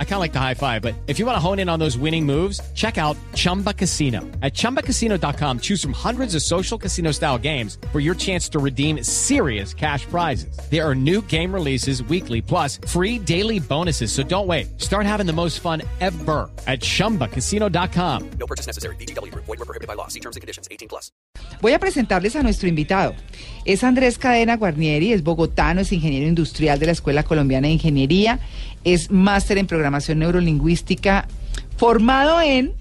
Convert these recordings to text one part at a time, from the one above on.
I kind of like the high five, but if you want to hone in on those winning moves, check out Chumba Casino. At chumbacasino.com, choose from hundreds of social casino style games for your chance to redeem serious cash prizes. There are new game releases weekly, plus free daily bonuses. So don't wait. Start having the most fun ever at chumbacasino.com. No purchase necessary. BGW. Void were prohibited by law. See terms and conditions. 18 plus. Voy a presentarles a nuestro invitado. Es Andrés Cadena Guarnieri, es bogotano, es ingeniero industrial de la Escuela Colombiana de Ingeniería, es máster en programación neurolingüística, formado en,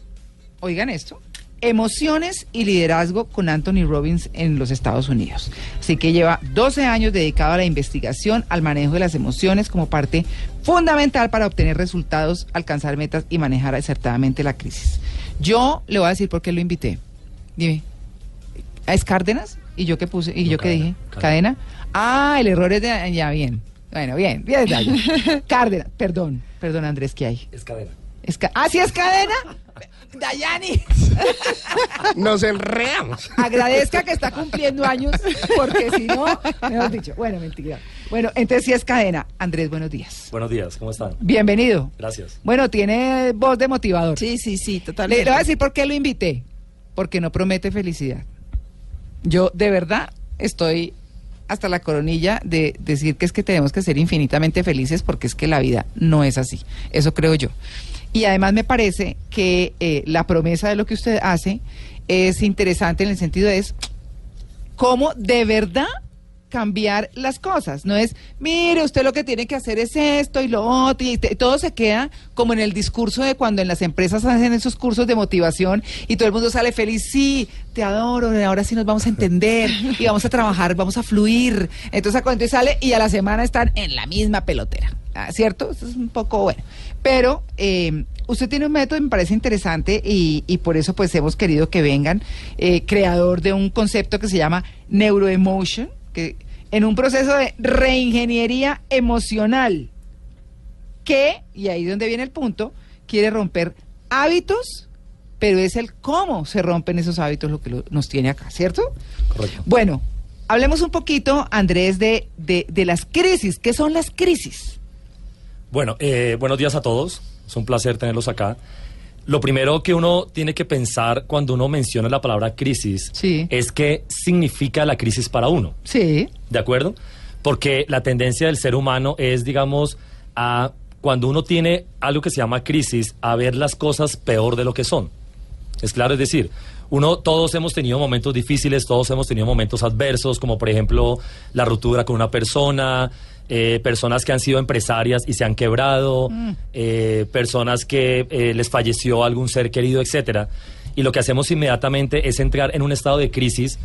oigan esto, emociones y liderazgo con Anthony Robbins en los Estados Unidos. Así que lleva 12 años dedicado a la investigación, al manejo de las emociones como parte fundamental para obtener resultados, alcanzar metas y manejar acertadamente la crisis. Yo le voy a decir por qué lo invité. Dime. ¿Es Cárdenas? ¿Y yo qué puse? ¿Y No, yo qué cadena, dije? cadena. ¿Cadena? Ah, el error es de... Ya, bien. Bueno, bien, bien detalle. Cárdenas, perdón, perdón Andrés, ¿qué hay? Es cadena. Es ca- ah, sí es cadena. Dayani, Nos enreamos. agradezca que está cumpliendo años, porque si no, mejor dicho. Bueno, mentira. Bueno, entonces sí es cadena. Andrés, buenos días. Buenos días, ¿cómo están? Bienvenido. Gracias. Bueno, tiene voz de motivador. Sí, sí, sí, totalmente. le voy a decir por qué lo invité. Porque no promete felicidad. Yo de verdad estoy hasta la coronilla de decir que es que tenemos que ser infinitamente felices porque es que la vida no es así. Eso creo yo. Y además me parece que eh, la promesa de lo que usted hace es interesante en el sentido de es cómo de verdad cambiar las cosas. No es, mire, usted lo que tiene que hacer es esto y lo otro, y te- todo se queda como en el discurso de cuando en las empresas hacen esos cursos de motivación y todo el mundo sale feliz, sí, te adoro, ahora sí nos vamos a entender y vamos a trabajar, vamos a fluir. Entonces, cuando sale y a la semana están en la misma pelotera, Ah, ¿cierto? Eso es un poco bueno. Pero eh, usted tiene un método, me parece interesante y, y por eso pues hemos querido que vengan, eh, creador de un concepto que se llama Neuroemotion, que en un proceso de reingeniería emocional, que, y ahí es donde viene el punto, quiere romper hábitos, pero es el cómo se rompen esos hábitos lo que lo- nos tiene acá, ¿cierto? Correcto. Bueno, hablemos un poquito, Andrés, de, de, de las crisis. ¿Qué son las crisis? Bueno, eh, buenos días a todos. Es un placer tenerlos acá. Lo primero que uno tiene que pensar cuando uno menciona la palabra crisis Sí. es qué significa la crisis para uno. Sí. ¿De acuerdo? Porque la tendencia del ser humano es, digamos, a cuando uno tiene algo que se llama crisis, a ver las cosas peor de lo que son. Es claro, es decir, uno, todos hemos tenido momentos difíciles, todos hemos tenido momentos adversos, como por ejemplo la ruptura con una persona, eh, personas que han sido empresarias y se han quebrado, eh, personas que eh, les falleció algún ser querido, etcétera. Y lo que hacemos inmediatamente es entrar en un estado de crisis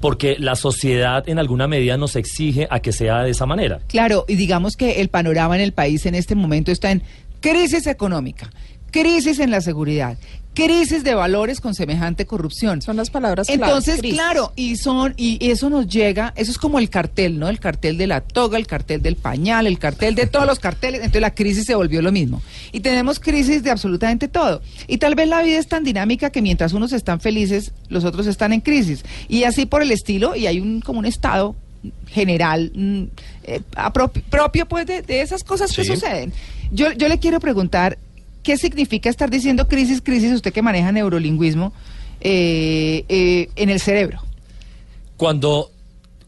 porque la sociedad en alguna medida nos exige a que sea de esa manera. Claro, y digamos que el panorama en el país en este momento está en crisis económica, crisis en la seguridad, crisis de valores con semejante corrupción. Son las palabras clave, Entonces, crisis. claro, y son y eso nos llega, eso es como el cartel, ¿no? El cartel de la toga, el cartel del pañal, el cartel de todos los carteles, entonces la crisis se volvió lo mismo. Y tenemos crisis de absolutamente todo. Y tal vez la vida es tan dinámica que mientras unos están felices, los otros están en crisis. Y así por el estilo, y hay un como un estado general mm, eh, apro- propio pues de, de esas cosas que suceden. Yo, yo le quiero preguntar, ¿qué significa estar diciendo crisis, crisis, usted que maneja neurolingüismo eh, eh, en el cerebro? Cuando,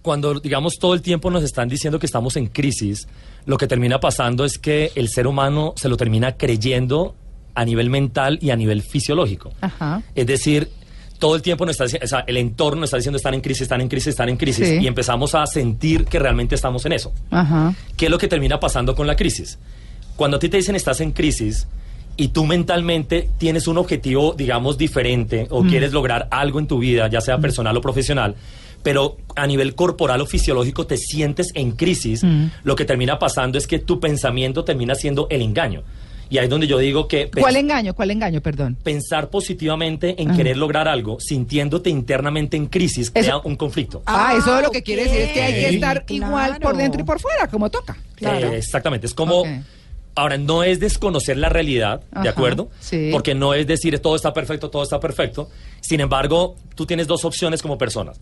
cuando, digamos, todo el tiempo nos están diciendo que estamos en crisis, lo que termina pasando es que el ser humano se lo termina creyendo a nivel mental y a nivel fisiológico. Ajá. Es decir, todo el tiempo nos está diciendo, o sea, el entorno nos está diciendo están en crisis, están en crisis, están en crisis, Sí. y empezamos a sentir que realmente estamos en eso. Ajá. ¿Qué es lo que termina pasando con la crisis? Cuando a ti te dicen estás en crisis y tú mentalmente tienes un objetivo, digamos, diferente o quieres lograr algo en tu vida, ya sea personal o profesional, pero a nivel corporal o fisiológico te sientes en crisis, Mm. lo que termina pasando es que tu pensamiento termina siendo el engaño. Y ahí es donde yo digo que ¿Cuál engaño? ¿Cuál engaño? Perdón. pensar positivamente en Ajá. querer lograr algo, sintiéndote internamente en crisis, crea Eso- un conflicto. Ah, Ah, eso lo que quiere decir es que hay que estar Claro. igual por dentro y por fuera, como toca. Claro. Eh, exactamente, es como... Ahora, no es desconocer la realidad, ¿de acuerdo? sí. Porque no es decir todo está perfecto, todo está perfecto, Sin embargo, tú tienes dos opciones como personas.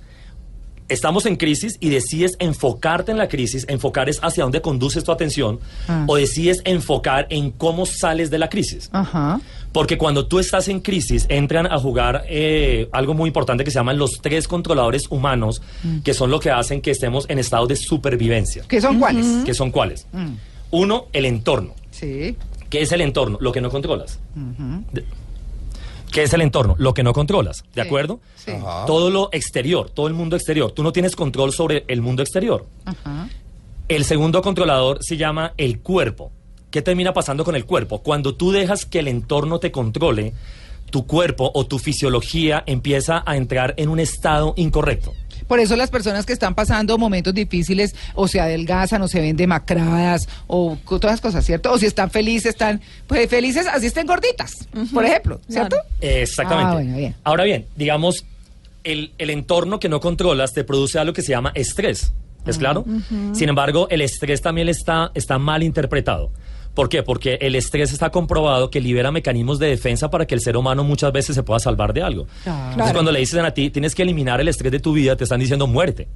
Estamos en crisis y decides enfocarte en la crisis, enfocar es hacia dónde conduces tu atención, Ah. o decides enfocar en cómo sales de la crisis. Ajá. Porque cuando tú estás en crisis, entran a jugar eh, algo muy importante que se llaman los tres controladores humanos, Mm. que son lo que hacen que estemos en estado de supervivencia. ¿Qué son cuáles? ¿Que son cuáles? Mm. Uno, el entorno. Sí. ¿Qué es el entorno? Lo que no controlas. De- ¿Qué es el entorno? Lo que no controlas. ¿De Sí. acuerdo? Sí. Todo lo exterior, todo el mundo exterior. Tú no tienes control sobre el mundo exterior. Ajá. El segundo controlador se llama el cuerpo. ¿Qué termina pasando con el cuerpo? Cuando tú dejas que el entorno te controle, tu cuerpo o tu fisiología empieza a entrar en un estado incorrecto. Por eso las personas que están pasando momentos difíciles o se adelgazan o se ven demacradas o todas las cosas, ¿cierto? O si están felices, están pues felices, así estén gorditas, por ejemplo, ¿cierto? Exactamente. Ah, bueno, bien. Ahora bien, digamos, el, el entorno que no controlas te produce algo que se llama estrés. ¿Es claro? Sin embargo, el estrés también está, está mal interpretado. ¿Por qué? Porque el estrés está comprobado que libera mecanismos de defensa para que el ser humano muchas veces se pueda salvar de algo. Claro. Entonces, cuando le dicen a ti, tienes que eliminar el estrés de tu vida, te están diciendo muerte.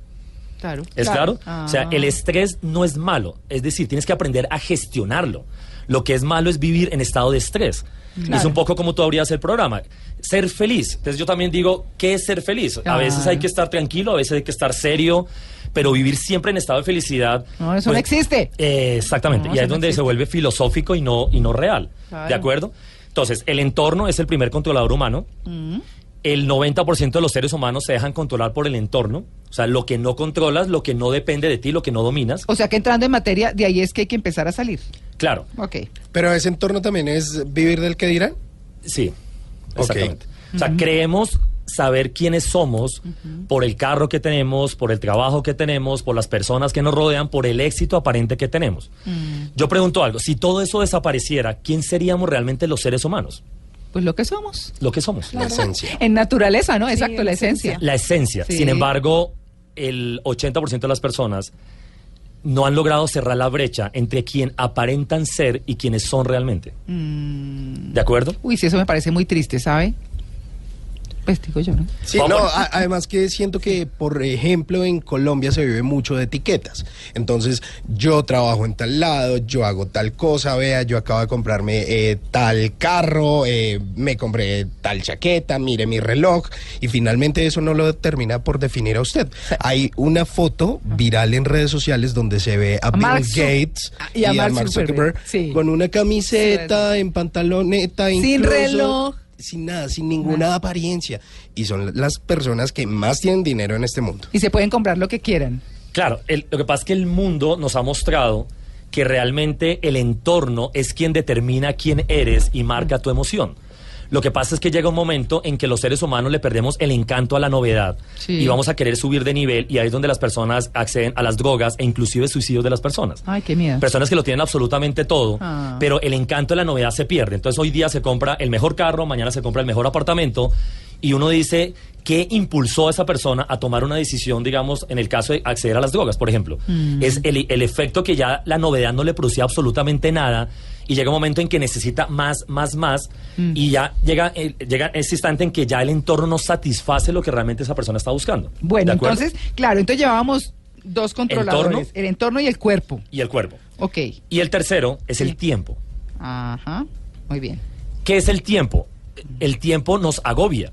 Claro. ¿Es claro? Ah. O sea, el estrés no es malo. Es decir, tienes que aprender a gestionarlo. Lo que es malo es vivir en estado de estrés. Es un poco como tú abrías el programa. Ser feliz. Entonces yo también digo, ¿qué es ser feliz? A Claro. veces hay que estar tranquilo, a veces hay que estar serio, pero vivir siempre en estado de felicidad. No, eso no existe. eh, exactamente. No, y ahí es no donde se vuelve filosófico y no, y no real. Claro. ¿De acuerdo? Entonces, el entorno es el primer controlador humano. Mm. El 90% de los seres humanos se dejan controlar por el entorno. O sea, lo que no controlas, lo que no depende de ti, lo que no dominas. O sea que entrando en materia, de ahí es que hay que empezar a salir. Claro, Ok. Pero ese entorno también es vivir del que dirán. sí, exactamente. O sea, creemos saber quiénes somos por el carro que tenemos, por el trabajo que tenemos, por las personas que nos rodean, por el éxito aparente que tenemos. Yo pregunto algo, si todo eso desapareciera, ¿quién seríamos realmente los seres humanos? Pues lo que somos. Lo que somos. La esencia. En naturaleza, ¿no? Exacto, la esencia. La esencia. Sí. Sin embargo, el 80% de las personas no han logrado cerrar la brecha entre quien aparentan ser y quienes son realmente. Mm. ¿De acuerdo? Uy, sí, eso me parece muy triste, ¿sabe? Pues digo yo, ¿no? Sí, Vamos. no, a- además que siento que, por ejemplo, en Colombia se vive mucho de etiquetas. Entonces, yo trabajo en tal lado, yo hago tal cosa, vea, yo acabo de comprarme eh, tal carro, eh, me compré tal chaqueta, mire mi reloj, y finalmente eso no lo termina por definir a usted. Hay una foto viral en redes sociales donde se ve a, A Bill Mark Gates y a Mark Zuckerberg, sí. con una camiseta, en pantaloneta, Sin reloj. Sin nada, sin ninguna apariencia. Y son las personas que más tienen dinero en este mundo. Y se pueden comprar lo que quieran. Claro, el- lo que pasa es que el mundo nos ha mostrado que realmente el entorno es quien determina quién eres y marca tu emoción. Lo que pasa es que llega un momento en que los seres humanos le perdemos el encanto a la novedad Sí. y vamos a querer subir de nivel y ahí es donde las personas acceden a las drogas e inclusive suicidios de las personas. Ay, qué miedo. Personas que lo tienen absolutamente todo, Ah. pero el encanto de la novedad se pierde. Entonces hoy día se compra el mejor carro, mañana se compra el mejor apartamento y uno dice, ¿qué impulsó a esa persona a tomar una decisión, digamos, en el caso de acceder a las drogas, por ejemplo? Mm. Es el, el efecto que ya la novedad no le producía absolutamente nada y llega un momento en que necesita más, más, más Mm. y ya llega, llega ese instante en que ya el entorno no satisface lo que realmente esa persona está buscando. Bueno, entonces, claro, entonces llevábamos dos controladores, Entorno. el entorno y el cuerpo. Y el cuerpo. Ok. Y el tercero es Sí. el tiempo. Ajá. Muy bien. ¿Qué es el tiempo? El tiempo nos agobia.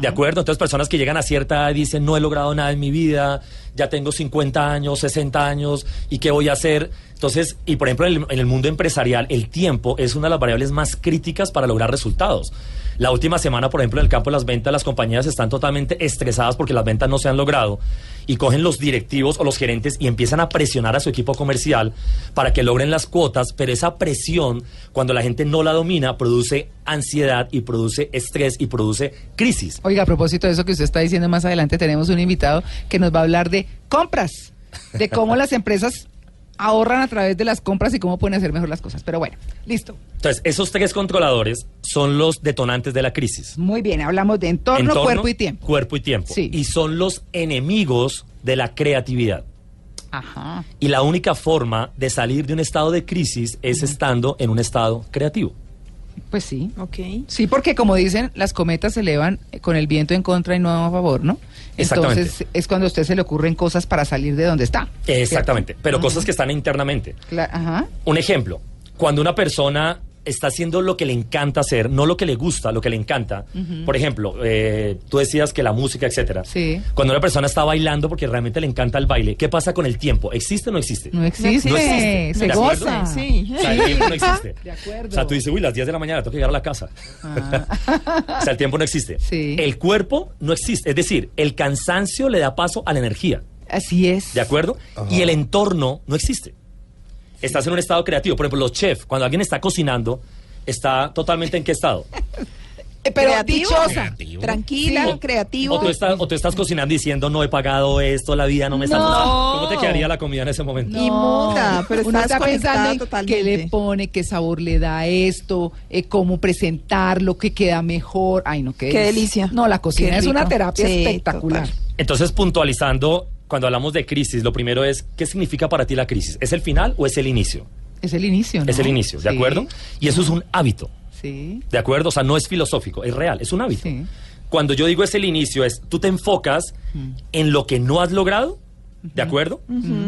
¿De acuerdo? Entonces personas que llegan a cierta edad dicen, no he logrado nada en mi vida, ya tengo 50 años, 60 años, ¿y qué voy a hacer? Entonces, y por ejemplo, en el mundo empresarial, el tiempo es una de las variables más críticas para lograr resultados. La última semana, por ejemplo, en el campo de las ventas, las compañías están totalmente estresadas porque las ventas no se han logrado y cogen los directivos o los gerentes y empiezan a presionar a su equipo comercial para que logren las cuotas, pero esa presión, cuando la gente no la domina, produce ansiedad y produce estrés y produce crisis. Oiga, a propósito de eso que usted está diciendo más adelante, tenemos un invitado que nos va a hablar de compras, de cómo las empresas ahorran a través de las compras y cómo pueden hacer mejor las cosas. Pero bueno, listo. Entonces, esos tres controladores son los detonantes de la crisis. Muy bien, hablamos de entorno, Entorno, cuerpo y tiempo. Cuerpo y tiempo. Sí. Y son los enemigos de la creatividad. Ajá. Y la única forma de salir de un estado de crisis es estando en un estado creativo. Pues sí. Ok. Sí, porque como dicen, las cometas se elevan con el viento en contra y no a favor, ¿no? Exactamente. Entonces es cuando a usted se le ocurren cosas para salir de donde está. Exactamente, pero cosas que están internamente. Ajá. Un ejemplo, cuando una persona está haciendo lo que le encanta hacer, no lo que le gusta, lo que le encanta. Por ejemplo, eh, tú decías que la música, etcétera. Sí. Cuando una persona está bailando porque realmente le encanta el baile, ¿qué pasa con el tiempo? ¿Existe o no existe? No existe, No existe. se ¿De acuerdo? goza. Sí. O sea, el tiempo no existe. De acuerdo. O sea, tú dices, uy, las 10 de la mañana tengo que llegar a la casa. o sea, el tiempo no existe. Sí. El cuerpo no existe. Es decir, el cansancio le da paso a la energía. Así es. ¿De acuerdo? Y el entorno no existe. Estás en un estado creativo. Por ejemplo, los chefs, cuando alguien está cocinando, está totalmente en qué estado. Eh, Pero Creativo. dichosa. Tranquila, O- creativo. O tú, estás, o tú estás cocinando diciendo, no he pagado esto, la vida no me está No. ¿Cómo te quedaría la comida en ese momento? Inmunda, pero Uno estás está pensando conectada en totalmente. qué le pone, qué sabor le da esto, eh, cómo presentarlo, qué queda mejor. Ay, no, qué, Qué delicia. No, la cocina Qué es una terapia Sí, espectacular. total. Entonces, puntualizando, cuando hablamos de crisis, lo primero es, ¿qué significa para ti la crisis? ¿Es el final o es el inicio? Es el inicio, ¿no? Es el inicio, ¿de Sí, acuerdo? Y eso es un hábito. Sí. ¿De acuerdo? O sea, no es filosófico, es real, es un hábito. Sí. Cuando yo digo es el inicio, es tú te enfocas en lo que no has logrado, ¿de acuerdo?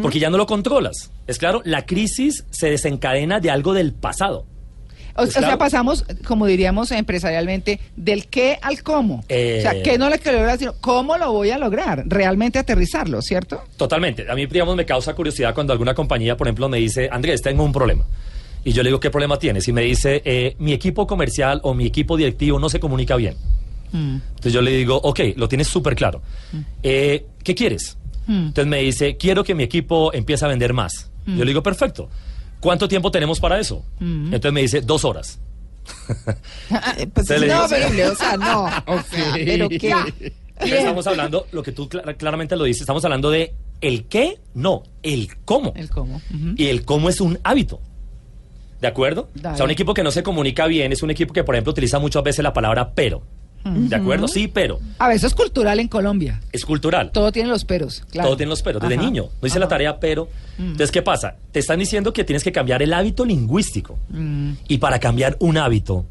Porque ya no lo controlas. Es claro, la crisis se desencadena de algo del pasado. O, Pues o sea, pasamos, como diríamos empresarialmente, del qué al cómo. Eh. O sea, qué no le quiero lograr, sino cómo lo voy a lograr. Realmente aterrizarlo, ¿cierto? Totalmente. A mí, digamos, me causa curiosidad cuando alguna compañía, por ejemplo, me dice, Andrés, tengo un problema. Y yo le digo, ¿qué problema tienes? Y me dice, eh, mi equipo comercial o mi equipo directivo no se comunica bien. Entonces yo le digo, ok, lo tienes súper claro. Eh, ¿Qué quieres? Entonces me dice, quiero que mi equipo empiece a vender más. Yo le digo, perfecto. ¿Cuánto tiempo tenemos para eso? Entonces me dice, dos horas. Eh, pues es digo- imposible, o sea, no. O sea, pero qué. Entonces estamos hablando, lo que tú cla- claramente lo dices, estamos hablando de el qué, no, el cómo. El cómo. Y el cómo es un hábito. ¿De acuerdo? Dale. O sea, un equipo que no se comunica bien es un equipo que, por ejemplo, utiliza muchas veces la palabra pero. ¿De acuerdo? Sí, pero. A ver, eso es cultural en Colombia. Es cultural. Todo tiene los peros. Claro. Todo tiene los peros. Desde Ajá. niño. No hice la tarea, pero. Entonces, ¿qué pasa? Te están diciendo que tienes que cambiar el hábito lingüístico. Mm. Y para cambiar un hábito,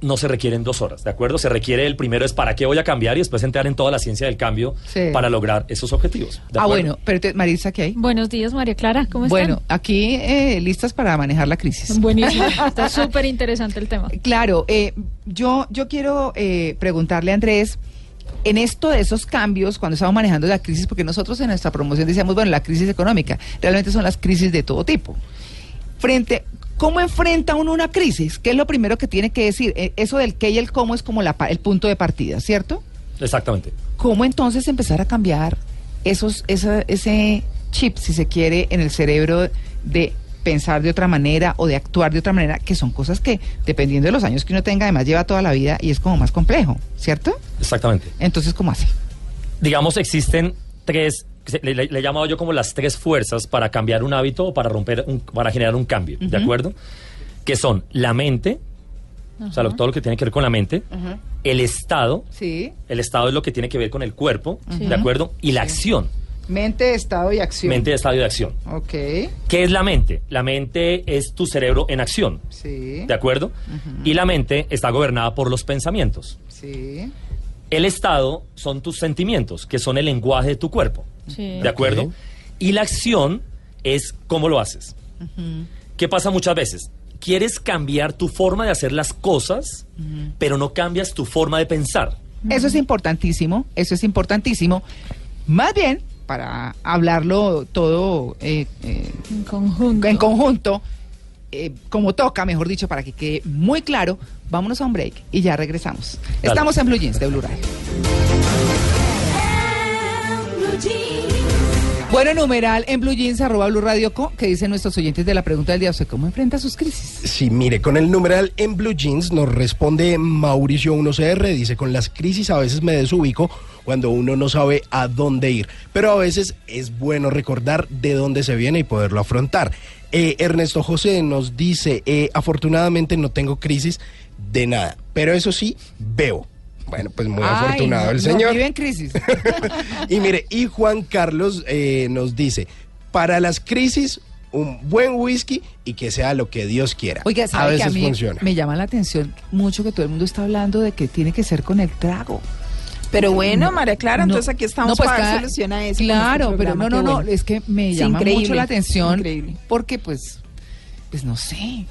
no se requieren dos horas, ¿de acuerdo? Se requiere el primero es para qué voy a cambiar y después entrar en toda la ciencia del cambio Sí. para lograr esos objetivos. ¿de Ah, bueno, pero te- Marisa, ¿qué hay? Buenos días, María Clara, ¿cómo Bueno, están? aquí eh, listas para manejar la crisis. Buenísimo, está súper interesante el tema. Claro, eh, yo, yo quiero eh, preguntarle a Andrés, en esto de esos cambios, cuando estamos manejando la crisis, porque nosotros en nuestra promoción decíamos, bueno, la crisis económica, realmente son las crisis de todo tipo. Frente, ¿cómo enfrenta uno una crisis? ¿Qué es lo primero que tiene que decir? Eh, eso del qué y el cómo es como la, el punto de partida, ¿cierto? Exactamente. ¿Cómo entonces empezar a cambiar esos, esa- ese chip, si se quiere, en el cerebro de pensar de otra manera o de actuar de otra manera, que son cosas que, dependiendo de los años que uno tenga, además lleva toda la vida y es como más complejo, ¿cierto? Exactamente. Entonces, ¿cómo hace? digamos, existen tres, le, le- le he llamado yo como las tres fuerzas para cambiar un hábito o para romper, un, para generar un cambio, ¿de acuerdo? Que son la mente, o sea, lo- todo lo que tiene que ver con la mente, el estado, Sí. el estado es lo que tiene que ver con el cuerpo. ¿de acuerdo? Y la acción, Mente, estado y acción. mente, estado y acción. Ok. ¿Qué es la mente? La mente es tu cerebro en acción, Sí. ¿de acuerdo? Y la mente está gobernada por los pensamientos. Sí. El estado son tus sentimientos, que son el lenguaje de tu cuerpo. Sí. ¿De acuerdo? Y la acción es cómo lo haces. ¿Qué pasa muchas veces? Quieres cambiar tu forma de hacer las cosas, pero no cambias tu forma de pensar. Eso es importantísimo, eso es importantísimo. Más bien, para hablarlo todo eh, eh, En conjunto. en conjunto, eh, como toca, mejor dicho, para que quede muy claro, vámonos a un break y ya regresamos. Dale. Estamos en Blue Jeans de Blue Radio. Bueno, numeral en Blue Jeans, arroba Blue Radio Co, que dicen nuestros oyentes de la pregunta del día, ¿usted cómo enfrenta sus crisis? Sí, mire, con el numeral en Blue Jeans nos responde Mauricio 1CR, dice, con las crisis a veces me desubico cuando uno no sabe a dónde ir, pero a veces es bueno recordar de dónde se viene y poderlo afrontar. Eh, Ernesto José nos dice, eh, afortunadamente no tengo crisis de nada, pero eso sí, veo. Bueno, pues muy Ay, afortunado no, el no, señor. vive en crisis. y mire, y Juan Carlos eh, nos dice, para las crisis, un buen whisky y que sea lo que Dios quiera. Oiga, a ¿sabe que veces a mí funciona. me llama la atención mucho que todo el mundo está hablando de que tiene que ser con el trago. Pero bueno, María Clara, No, entonces aquí estamos no, pues para dar cada- solución a eso. Claro, este pero no, no, no, bueno. es que me llama increíble, mucho la atención increíble. porque pues, pues no sé.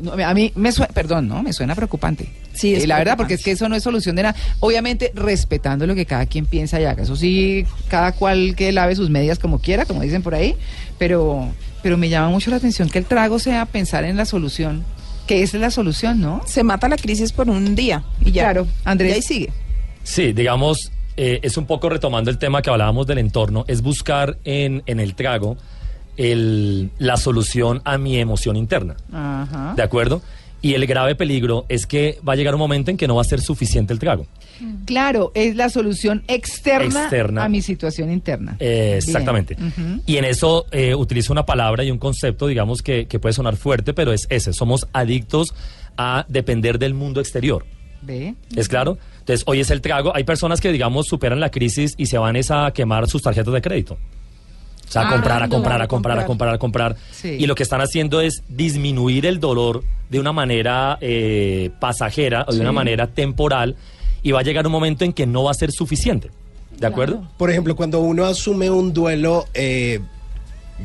No, a mí me suena, perdón, no, me suena preocupante. Sí, es Eh, la verdad, porque es que eso no es solución de nada. Obviamente, respetando lo que cada quien piensa y haga. Eso sí, cada cual que lave sus medias como quiera, como dicen por ahí. Pero, pero me llama mucho la atención que el trago sea pensar en la solución. Que esa es la solución, ¿no? Se mata la crisis por un día y ya. Claro, Andrés. Y ahí sigue. Sí, digamos, eh, es un poco retomando el tema que hablábamos del entorno, es buscar en, en el trago el- la solución a mi emoción interna. Ajá. ¿De acuerdo? Y el grave peligro es que va a llegar un momento en que no va a ser suficiente el trago. Claro, es la solución externa, Externa. a mi situación interna. Eh, exactamente. Y en eso eh, utilizo una palabra y un concepto, digamos, que, que puede sonar fuerte, pero es ese. Somos adictos a depender del mundo exterior. Ve. ¿Es claro? Entonces, hoy es el trago. Hay personas que, digamos, superan la crisis y se van es a quemar sus tarjetas de crédito. O sea, a Ah, comprar, a comprar, a comprar, a comprar. a comprar. Sí. Y lo que están haciendo es disminuir el dolor de una manera eh, pasajera o de una manera temporal y va a llegar un momento en que no va a ser suficiente. ¿De acuerdo? Por ejemplo, cuando uno asume un duelo eh,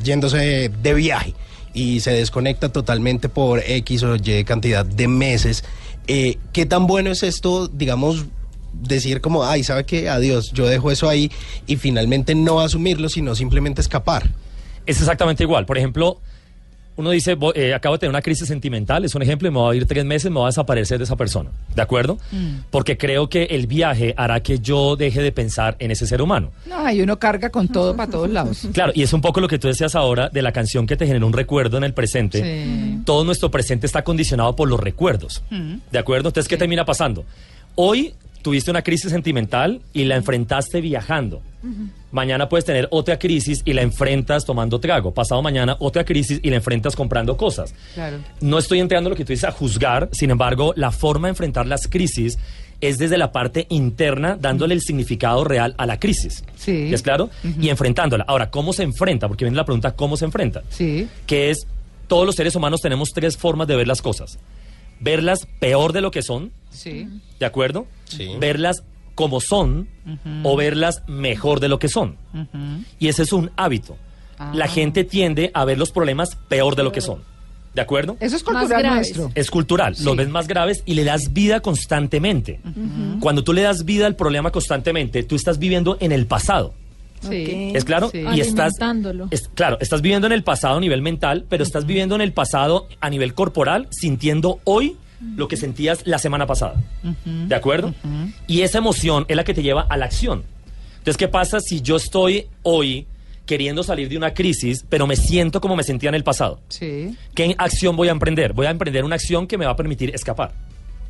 yéndose de viaje y se desconecta totalmente por X o Y cantidad de meses, eh, ¿qué tan bueno es esto, digamos, decir como, ay, ¿sabe qué? Adiós, yo dejo eso ahí y finalmente no asumirlo, sino simplemente escapar? Es exactamente igual. Por ejemplo, uno dice, "Voy- eh, acabo de tener una crisis sentimental, es un ejemplo, y me voy a ir tres meses, me voy a desaparecer de esa persona. ¿De acuerdo? Porque creo que el viaje hará que yo deje de pensar en ese ser humano. No, y uno carga con todo para todos lados. Claro, y es un poco lo que tú decías ahora de la canción que te genera un recuerdo en el presente. Sí. Todo nuestro presente está condicionado por los recuerdos. ¿De acuerdo? Entonces, ¿qué termina pasando? Hoy tuviste una crisis sentimental y la enfrentaste viajando. Mañana puedes tener otra crisis y la enfrentas tomando trago. Pasado mañana otra crisis y la enfrentas comprando cosas. Claro. No estoy entrando en lo que tú dices a juzgar, sin embargo, la forma de enfrentar las crisis es desde la parte interna, dándole el significado real a la crisis. Sí. ¿Es claro? Y enfrentándola. Ahora, ¿cómo se enfrenta? Porque viene la pregunta, ¿cómo se enfrenta? Sí. Que es, todos los seres humanos tenemos tres formas de ver las cosas. Verlas peor de lo que son, Sí. ¿de acuerdo? Sí. Verlas como son o verlas mejor de lo que son. Y ese es un hábito. Ah. La gente tiende a ver los problemas peor de lo que son. ¿De acuerdo? Eso es Más cultural graves. nuestro. Es cultural, Sí. los ves más graves y le das vida constantemente. Cuando tú le das vida al problema constantemente, tú estás viviendo en el pasado. Sí. ¿Es claro? Sí. Y estás, es- claro, estás viviendo en el pasado a nivel mental, pero estás viviendo en el pasado a nivel corporal, sintiendo hoy lo que sentías la semana pasada. ¿De acuerdo? Y esa emoción es la que te lleva a la acción. Entonces, ¿qué pasa si yo estoy hoy queriendo salir de una crisis, pero me siento como me sentía en el pasado? Sí. ¿Qué acción voy a emprender? Voy a emprender una acción que me va a permitir escapar.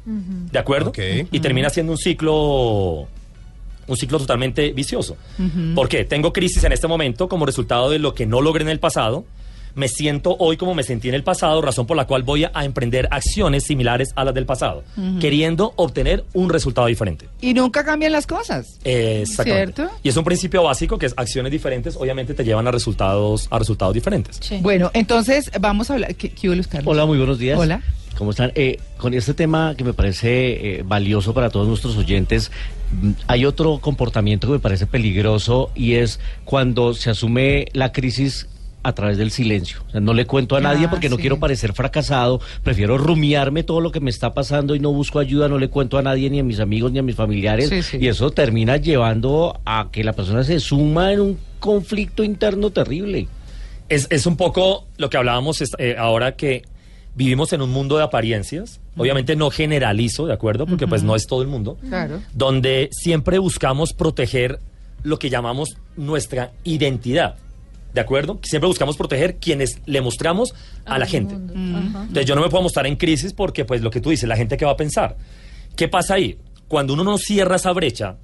¿De acuerdo? Ok. Y termina siendo un ciclo un ciclo totalmente vicioso. ¿Por qué? Tengo crisis en este momento como resultado de lo que no logré en el pasado. Me siento hoy como me sentí en el pasado, razón por la cual voy a, emprender acciones similares a las del pasado, queriendo obtener un resultado diferente. Y nunca cambian las cosas. Exactamente. ¿Cierto? Y es un principio básico que es acciones diferentes, obviamente te llevan a resultados, a resultados diferentes. Sí. Bueno, entonces vamos a hablar. ¿Qué, qué hubo, Luis Carlos? Hola, muy buenos días. Hola. ¿Cómo están? Eh, con este tema que me parece eh, valioso para todos nuestros oyentes, mm, hay otro comportamiento que me parece peligroso y es cuando se asume la crisis a través del silencio. O sea, no le cuento a nadie Ah, porque no sí. quiero parecer fracasado, prefiero rumiarme todo lo que me está pasando y no busco ayuda, no le cuento a nadie, ni a mis amigos, ni a mis familiares. Sí, sí. Y eso termina llevando a que la persona se suma en un conflicto interno terrible. Es, es un poco lo que hablábamos es- eh, ahora que vivimos en un mundo de apariencias. Obviamente no generalizo, ¿de acuerdo? Porque pues no es todo el mundo. Claro. Donde siempre buscamos proteger lo que llamamos nuestra identidad. ¿De acuerdo? Siempre buscamos proteger quienes le mostramos a la gente. Entonces yo no me puedo mostrar en crisis porque pues lo que tú dices, la gente que va a pensar. ¿Qué pasa ahí? Cuando uno no cierra esa brecha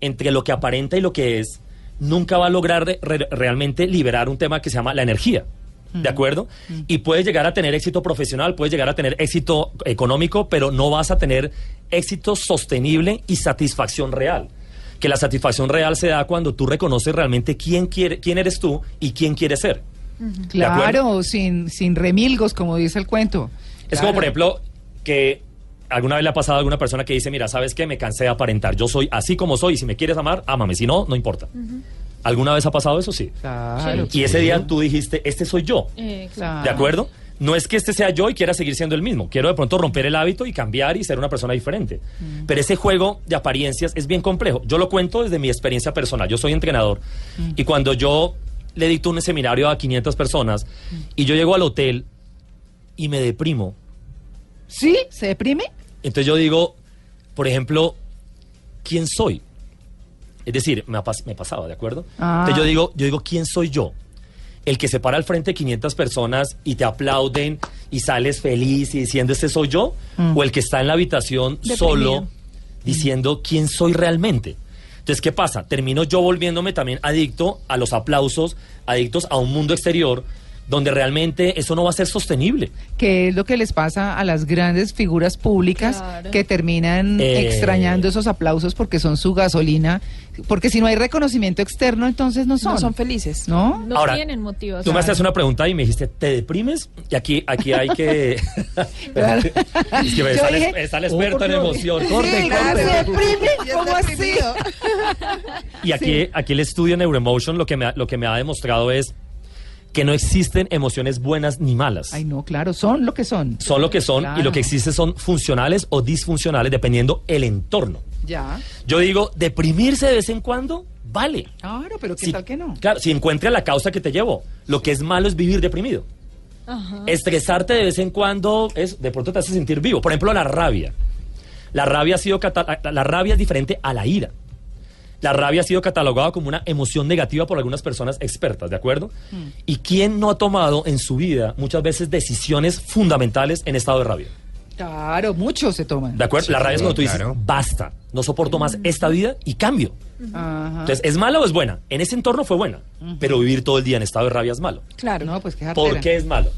entre lo que aparenta y lo que es, nunca va a lograr re- re- realmente liberar un tema que se llama la energía. ¿De acuerdo? Y puedes llegar a tener éxito profesional, puedes llegar a tener éxito económico, pero no vas a tener éxito sostenible y satisfacción real. Que la satisfacción real se da cuando tú reconoces realmente quién, quiere, quién eres tú y quién quieres ser. Claro, sin, sin remilgos, como dice el cuento. Es Claro. como, por ejemplo, que alguna vez le ha pasado a alguna persona que dice, mira, ¿sabes qué? Me cansé de aparentar. Yo soy así como soy y si me quieres amar, ámame. Si no, no importa. ¿Alguna vez ha pasado eso? Sí. Claro. Y ese día tú dijiste, este soy yo. Eh, Claro. ¿De acuerdo? No es que este sea yo y quiera seguir siendo el mismo. Quiero de pronto romper el hábito y cambiar y ser una persona diferente. Pero ese juego de apariencias es bien complejo. Yo lo cuento desde mi experiencia personal. Yo soy entrenador y cuando yo le dicto un seminario a 500 personas y yo llego al hotel y me deprimo, ¿Sí? ¿Se deprime? entonces yo digo, por ejemplo, ¿quién soy? Es decir, me, pas- me pasaba, ¿de acuerdo? Ah. Entonces yo digo, yo digo, ¿quién soy yo? El que se para al frente de 500 personas y te aplauden y sales feliz y diciendo, ¿este soy yo? Mm. O el que está en la habitación Deprimido. solo diciendo, ¿quién soy realmente? Entonces, ¿qué pasa? Termino yo volviéndome también adicto a los aplausos, adictos a un mundo exterior donde realmente eso no va a ser sostenible. que es lo que les pasa a las grandes figuras públicas Claro. que terminan Eh. extrañando esos aplausos porque son su gasolina, porque si no hay reconocimiento externo, entonces no son. No son felices. ¿No? no Ahora, tienen motivación. Tú me haces una pregunta y me dijiste, ¿te deprimes? Y aquí, aquí hay que... Claro. es que me Yo sale, dije, sale experto en oh, emoción. Sí, Corte, claro, corte. ¿se deprime? ¿Cómo así? Y aquí, aquí el estudio Neuroemotion lo que, me ha, lo que me ha demostrado es que no existen emociones buenas ni malas. Ay, no, claro, son lo que son. Son lo que son y lo que existe son funcionales o disfuncionales dependiendo el entorno. Ya. Yo digo, deprimirse de vez en cuando, vale. Claro, pero ¿qué Si- tal que no? Claro, si encuentra la causa que te llevó. Lo que es malo es vivir deprimido. Ajá. Estresarte de vez en cuando es de pronto te hace sentir vivo. Por ejemplo, la rabia. La rabia ha sido la rabia es diferente a la ira. La rabia ha sido catalogada como una emoción negativa por algunas personas expertas, ¿de acuerdo? ¿Y quién no ha tomado en su vida muchas veces decisiones fundamentales en estado de rabia? Claro, muchos se toman. ¿De acuerdo? la rabia es cuando tú dices, claro. basta, no soporto más esta vida y cambio. Entonces, ¿es mala o es buena? En ese entorno fue buena, pero vivir todo el día en estado de rabia es malo. Claro. No, pues qué ¿Por qué es malo?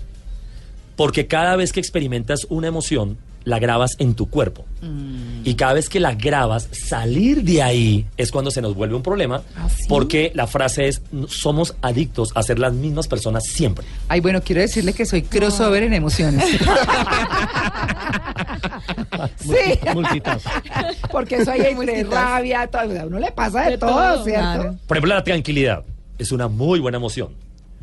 Porque cada vez que experimentas una emoción, la grabas en tu cuerpo. Y cada vez que la grabas, salir de ahí es cuando se nos vuelve un problema. ¿Ah, sí? Porque la frase es, "No- somos adictos a ser las mismas personas siempre. Ay, bueno, quiero decirle que soy crossover en emociones. sí, Multitask. porque soy entre rabia, todo. A uno le pasa de, De todo, todo, ¿cierto? claro. Por ejemplo, la tranquilidad es una muy buena emoción.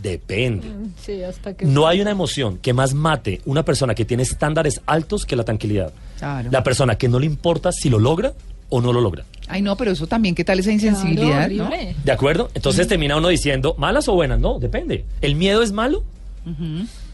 Depende. Sí, hasta que... No hay una emoción que más mate una persona que tiene estándares altos que la tranquilidad. Claro. La persona que no le importa si lo logra o no lo logra. Ay, no, pero eso también, ¿qué tal esa insensibilidad? Claro, no? horrible. ¿De acuerdo? Entonces termina uno diciendo, ¿malas o buenas? No, depende. ¿El miedo es malo?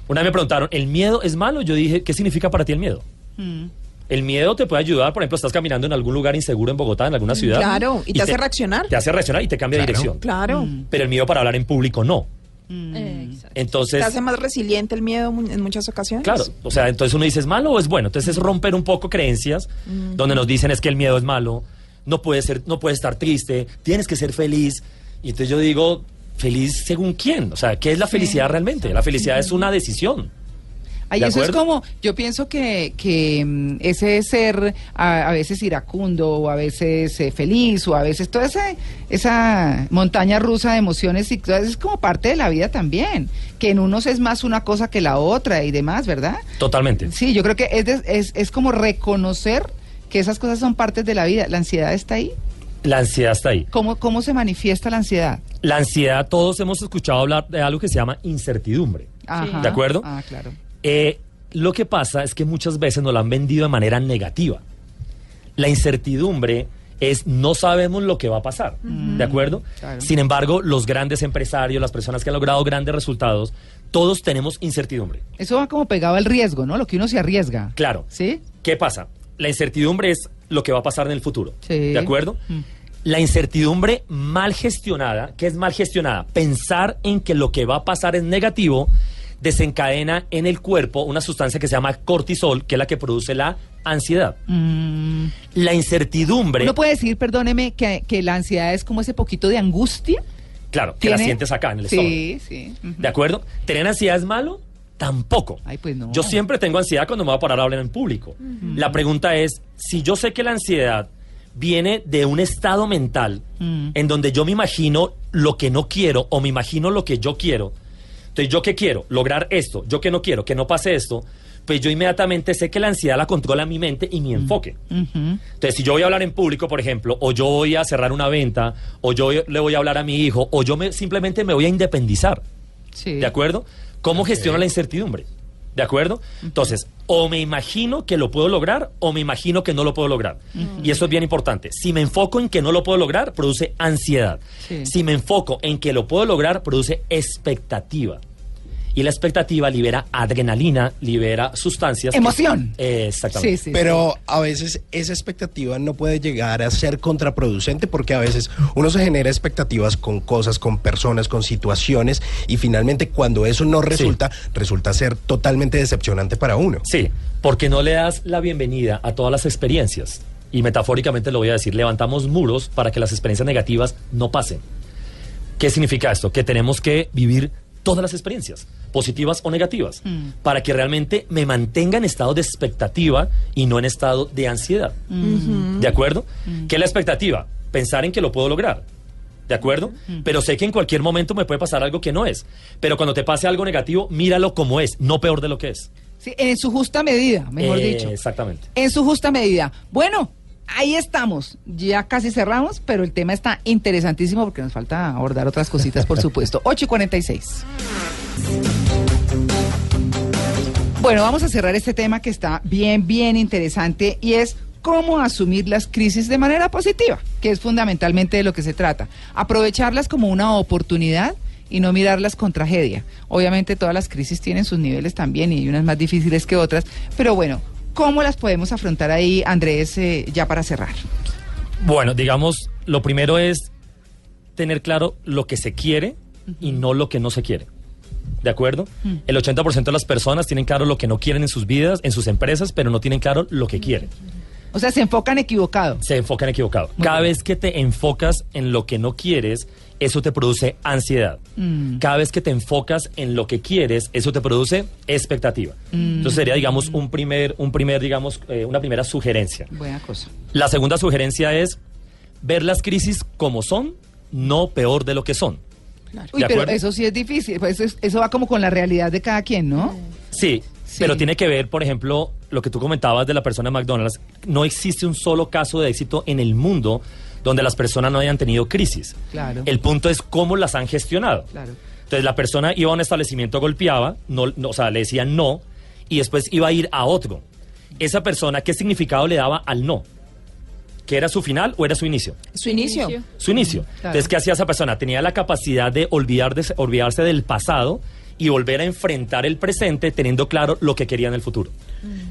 Una vez me preguntaron, ¿el miedo es malo? Yo dije, ¿qué significa para ti el miedo? Mm. El miedo te puede ayudar, por ejemplo, estás caminando en algún lugar inseguro en Bogotá, en alguna ciudad. Claro, y te hace reaccionar. Te hace reaccionar y te cambia de dirección. Claro. Pero el miedo para hablar en público no. Exacto. Entonces, Te hace más resiliente el miedo en muchas ocasiones. claro, o sea, entonces uno dice, ¿es malo o es bueno? Entonces es romper un poco creencias donde nos dicen es que el miedo es malo, no puedes ser, no puedes estar triste, tienes que ser feliz. Y entonces yo digo, ¿feliz según quién? O sea, ¿qué es la felicidad realmente? La felicidad es una decisión. Ay, ¿De eso es como, yo pienso que, que mm, ese ser a, a veces iracundo o a veces eh, feliz o a veces toda esa, esa montaña rusa de emociones y todo eso es como parte de la vida también, que en unos es más una cosa que la otra y demás, ¿verdad? Totalmente. Sí, yo creo que es, de- es, es como reconocer que esas cosas son partes de la vida. La ansiedad está ahí. La ansiedad está ahí. ¿Cómo, cómo se manifiesta la ansiedad? La ansiedad, todos hemos escuchado hablar de algo que se llama incertidumbre. Ajá. ¿De acuerdo? Ah, claro. Eh, lo que pasa es que muchas veces nos la han vendido de manera negativa. La incertidumbre es no sabemos lo que va a pasar, ¿de acuerdo? Claro. Sin embargo, los grandes empresarios, las personas que han logrado grandes resultados, todos tenemos incertidumbre. Eso va como pegado al riesgo, ¿no? Lo que uno se arriesga. Claro. ¿Sí? ¿Qué pasa? La incertidumbre es lo que va a pasar en el futuro. Sí. ¿De acuerdo? Mm. La incertidumbre mal gestionada, ¿qué es mal gestionada? Pensar en que lo que va a pasar es negativo desencadena en el cuerpo una sustancia que se llama cortisol, que es la que produce la ansiedad. Mm. La incertidumbre, Uno puede decir, perdóneme, que, que la ansiedad es como ese poquito de angustia. claro, que la sientes acá en el estómago. Sí, sí. ujú. ¿De acuerdo? ¿Tener ansiedad es malo? Tampoco. Ay, pues no. Yo siempre tengo ansiedad cuando me voy a parar a hablar en público. La pregunta es, si yo sé que la ansiedad viene de un estado mental Mm. en donde yo me imagino lo que no quiero o me imagino lo que yo quiero, Entonces, ¿yo qué quiero? Lograr esto. ¿Yo qué no quiero? Que no pase esto. Pues yo inmediatamente sé que la ansiedad la controla mi mente y mi enfoque. Entonces, si yo voy a hablar en público, por ejemplo, o yo voy a cerrar una venta, o yo le voy a hablar a mi hijo, o yo me, simplemente me voy a independizar. Sí. ¿De acuerdo? ¿Cómo gestiono la incertidumbre? ¿De acuerdo? Entonces, o me imagino que lo puedo lograr o me imagino que no lo puedo lograr. Y eso es bien importante. Si me enfoco en que no lo puedo lograr, produce ansiedad. Sí. Si me enfoco en que lo puedo lograr, produce expectativa. Y la expectativa libera adrenalina, libera sustancias. que- Emoción. Eh, exactamente. Sí, sí. Pero a veces esa expectativa no puede llegar a ser contraproducente porque a veces uno se genera expectativas con cosas, con personas, con situaciones y finalmente cuando eso no resulta, resulta ser totalmente decepcionante para uno. Sí, porque no le das la bienvenida a todas las experiencias. Y metafóricamente lo voy a decir, levantamos muros para que las experiencias negativas no pasen. ¿Qué significa esto? Que tenemos que vivir todas las experiencias, positivas o negativas, para que realmente me mantenga en estado de expectativa y no en estado de ansiedad. ¿De acuerdo? ¿Qué es la expectativa? Pensar en que lo puedo lograr. ¿De acuerdo? Pero sé que en cualquier momento me puede pasar algo que no es. Pero cuando te pase algo negativo, míralo como es, no peor de lo que es. Sí, en su justa medida, mejor Eh, dicho. Exactamente. En su justa medida. Bueno, ahí estamos. Ya casi cerramos, pero el tema está interesantísimo porque nos falta abordar otras cositas, por supuesto. 8 y 46. Bueno, vamos a cerrar este tema que está bien, bien interesante y es cómo asumir las crisis de manera positiva, que es fundamentalmente de lo que se trata. Aprovecharlas como una oportunidad y no mirarlas con tragedia. Obviamente todas las crisis tienen sus niveles también y hay unas más difíciles que otras, pero bueno, ¿cómo las podemos afrontar ahí, Andrés, eh, ya para cerrar? Bueno, digamos, lo primero es tener claro lo que se quiere y no lo que no se quiere. ¿De acuerdo? El 80% de las personas tienen claro lo que no quieren en sus vidas, en sus empresas, pero no tienen claro lo que quieren. O sea, se enfocan equivocado. Se enfocan equivocado. Muy Cada bien. vez que te enfocas en lo que no quieres, eso te produce ansiedad. Mm. Cada vez que te enfocas en lo que quieres, eso te produce expectativa. Mm. Entonces sería, digamos, un primer, un primer, digamos, eh, una primera sugerencia. Buena cosa. La segunda sugerencia es ver las crisis como son, no peor de lo que son. Uy, ¿De pero eso sí es difícil. Pues eso, es- eso va como con la realidad de cada quien, ¿no? Sí, Sí. pero tiene que ver, por ejemplo, lo que tú comentabas de la persona de McDonald's. No existe un solo caso de éxito en el mundo donde las personas no hayan tenido crisis. Claro. El punto es cómo las han gestionado. Claro. Entonces la persona iba a un establecimiento, golpeaba, no, no, o sea, le decían no, y después iba a ir a otro. Esa persona, ¿qué significado le daba al no? ¿Que era su final o era su inicio? Su inicio. Su inicio. Claro. Entonces, ¿qué hacía esa persona? Tenía la capacidad de olvidar de- olvidarse del pasado y volver a enfrentar el presente teniendo claro lo que quería en el futuro.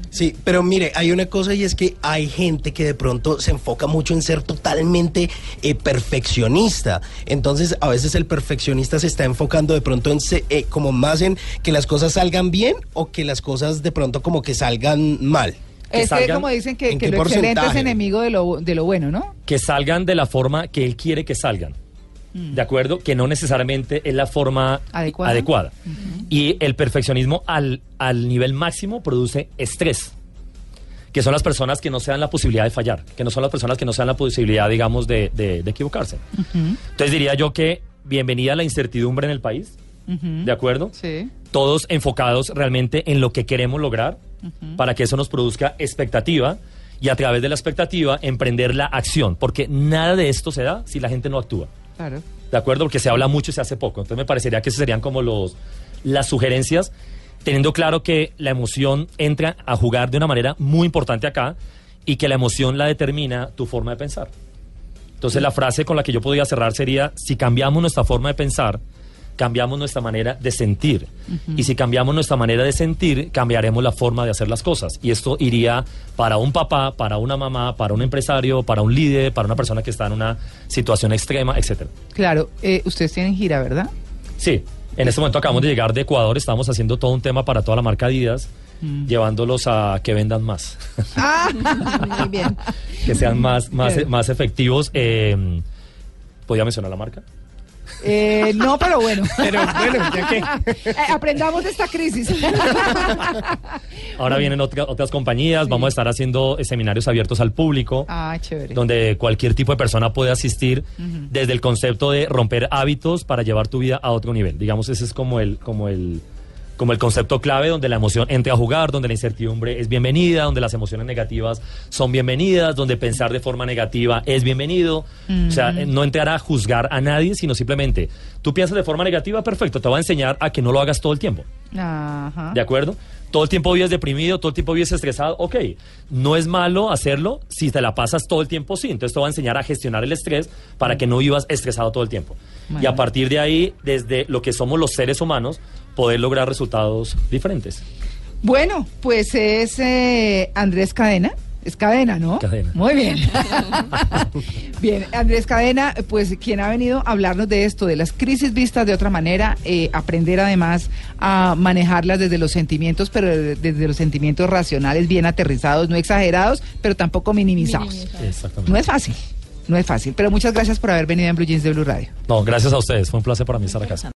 Sí, pero mire, hay una cosa y es que hay gente que de pronto se enfoca mucho en ser totalmente eh, perfeccionista. Entonces, a veces el perfeccionista se está enfocando de pronto en se- eh, como más en que las cosas salgan bien o que las cosas de pronto como que salgan mal. Que Es que como dicen que, ¿en que lo excelente es enemigo de lo, de lo bueno, ¿no? Que salgan de la forma que él quiere que salgan. ¿De acuerdo? Que no necesariamente es la forma Adecuada. adecuada. Y el perfeccionismo al, al nivel máximo produce estrés. Que son las personas que no se dan la posibilidad de fallar. Que no son las personas que no se dan la posibilidad, digamos, de, de- de equivocarse. Entonces diría yo que bienvenida a la incertidumbre en el país. ¿De acuerdo? Sí. todos enfocados realmente en lo que queremos lograr para que eso nos produzca expectativa y a través de la expectativa emprender la acción, porque nada de esto se da si la gente no actúa. Claro. ¿De acuerdo? Porque se habla mucho y se hace poco. Entonces me parecería que esas serían como los las sugerencias, teniendo claro que la emoción entra a jugar de una manera muy importante acá y que la emoción la determina tu forma de pensar. Entonces la frase con la que yo podría cerrar sería, si cambiamos nuestra forma de pensar, cambiamos nuestra manera de sentir. Y si cambiamos nuestra manera de sentir, cambiaremos la forma de hacer las cosas. Y esto iría para un papá, para una mamá, para un empresario, para un líder, para una persona que está en una situación extrema, etcétera. Claro. Eh, ustedes tienen gira, ¿verdad? Sí, en este momento acabamos de llegar de Ecuador, estamos haciendo todo un tema para toda la marca Adidas, llevándolos a que vendan más, Ah, Muy bien. que sean más, más, Claro. más efectivos. Eh, ¿Podría mencionar la marca? Eh, no, pero bueno. Pero bueno, ya que... Eh, aprendamos de esta crisis. Ahora vienen otra- otras compañías, vamos a estar haciendo eh, seminarios abiertos al público. ah, chévere. donde cualquier tipo de persona puede asistir desde el concepto de romper hábitos para llevar tu vida a otro nivel. Digamos, ese es como el, como el, como el concepto clave donde la emoción entre a jugar, donde la incertidumbre es bienvenida, donde las emociones negativas son bienvenidas, donde pensar de forma negativa es bienvenido. O sea, eh, no entrar a juzgar a nadie, sino simplemente tú piensas de forma negativa, perfecto, te va a enseñar a que no lo hagas todo el tiempo. Ajá. ¿De acuerdo? Todo el tiempo vives deprimido, todo el tiempo vives estresado. Ok, no es malo hacerlo si te la pasas todo el tiempo, sí. Entonces te va a enseñar a gestionar el estrés para que no vivas estresado todo el tiempo. Y a partir de ahí, desde lo que somos los seres humanos, poder lograr resultados diferentes. Bueno, pues es eh, Andrés Cadena. Es Cadena, ¿no? Cadena. Muy bien. bien, Andrés Cadena, pues quien ha venido a hablarnos de esto, de las crisis vistas de otra manera, eh, aprender además a manejarlas desde los sentimientos, pero de- desde los sentimientos racionales, bien aterrizados, no exagerados, pero tampoco minimizados. Minimizados. Exactamente. No es fácil, no es fácil. Pero muchas gracias por haber venido en Blue Jeans de Blue Radio. No, gracias a ustedes. Fue un placer para mí estar acá.